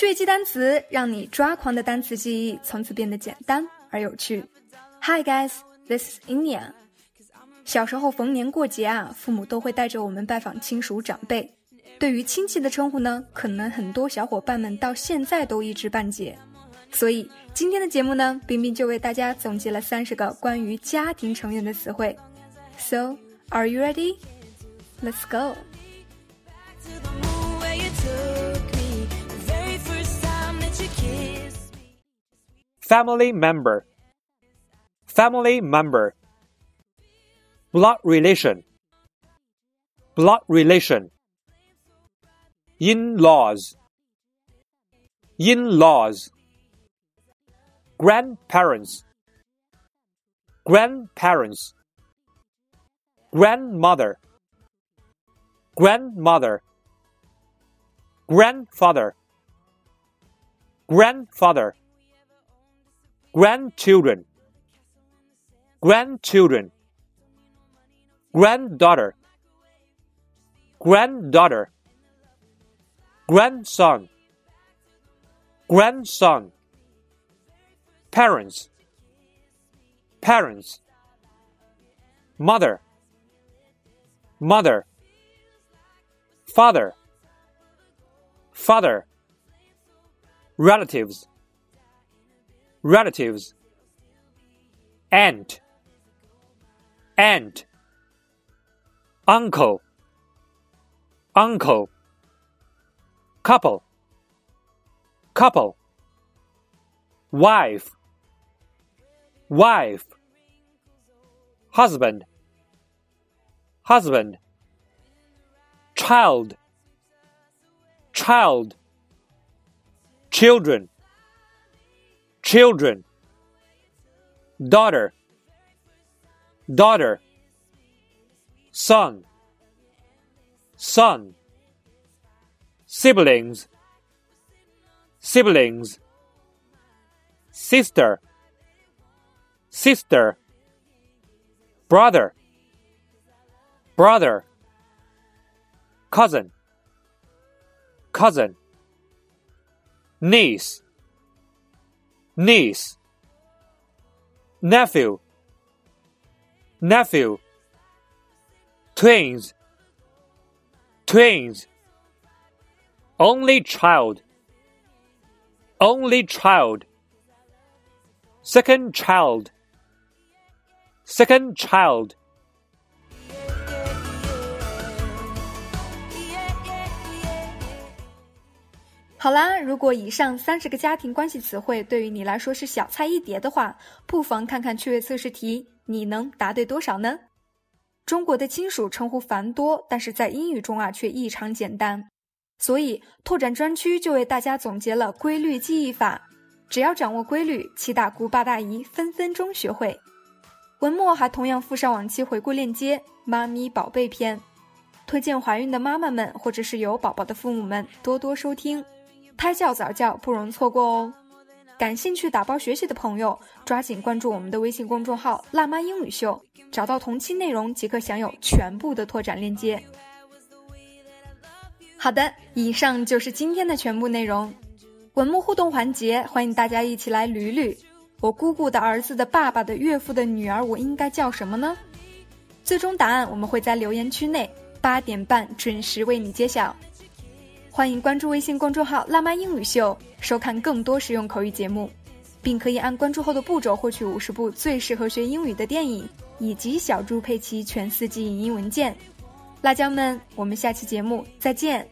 趣味记单词，让你抓狂的单词记忆从此变得简单而有趣。Hi guys, this is Inia。小时候逢年过节啊，父母都会带着我们拜访亲属长辈。对于亲戚的称呼呢，可能很多小伙伴们到现在都一知半解。所以今天的节目呢，冰冰就为大家总结了三十个关于家庭成员的词汇。So, are you ready? Let's go. Family member, family member, blood relation, blood relation, in-laws, in-laws, grandparents, grandparents, grandmother, grandmother, grandfather, grandfather grandchildren, grandchildren, granddaughter, granddaughter, grandson, grandson, parents, parents, mother, mother, father, father, relatives relatives. Aunt. Aunt. Uncle. Uncle. Couple. Couple. Wife. Wife. Husband. Husband. Child. Child. Children children, daughter, daughter, son, son, siblings, siblings, sister, sister, brother, brother, cousin, cousin, niece, niece, nephew, nephew, twins, twins, only child, only child, second child, second child. 好啦，如果以上三十个家庭关系词汇对于你来说是小菜一碟的话，不妨看看趣味测试题，你能答对多少呢？中国的亲属称呼繁多，但是在英语中啊却异常简单，所以拓展专区就为大家总结了规律记忆法，只要掌握规律，七大姑八大姨分分钟学会。文末还同样附上往期回顾链接，《妈咪宝贝篇》，推荐怀孕的妈妈们或者是有宝宝的父母们多多收听。胎教早教不容错过哦！感兴趣打包学习的朋友，抓紧关注我们的微信公众号“辣妈英语秀”，找到同期内容即可享有全部的拓展链接。好的，以上就是今天的全部内容。文末互动环节，欢迎大家一起来捋捋：我姑姑的儿子的爸爸的岳父的女儿，我应该叫什么呢？最终答案我们会在留言区内八点半准时为你揭晓。欢迎关注微信公众号“辣妈英语秀”，收看更多实用口语节目，并可以按关注后的步骤获取五十部最适合学英语的电影，以及小猪佩奇全四季影音文件。辣椒们，我们下期节目再见。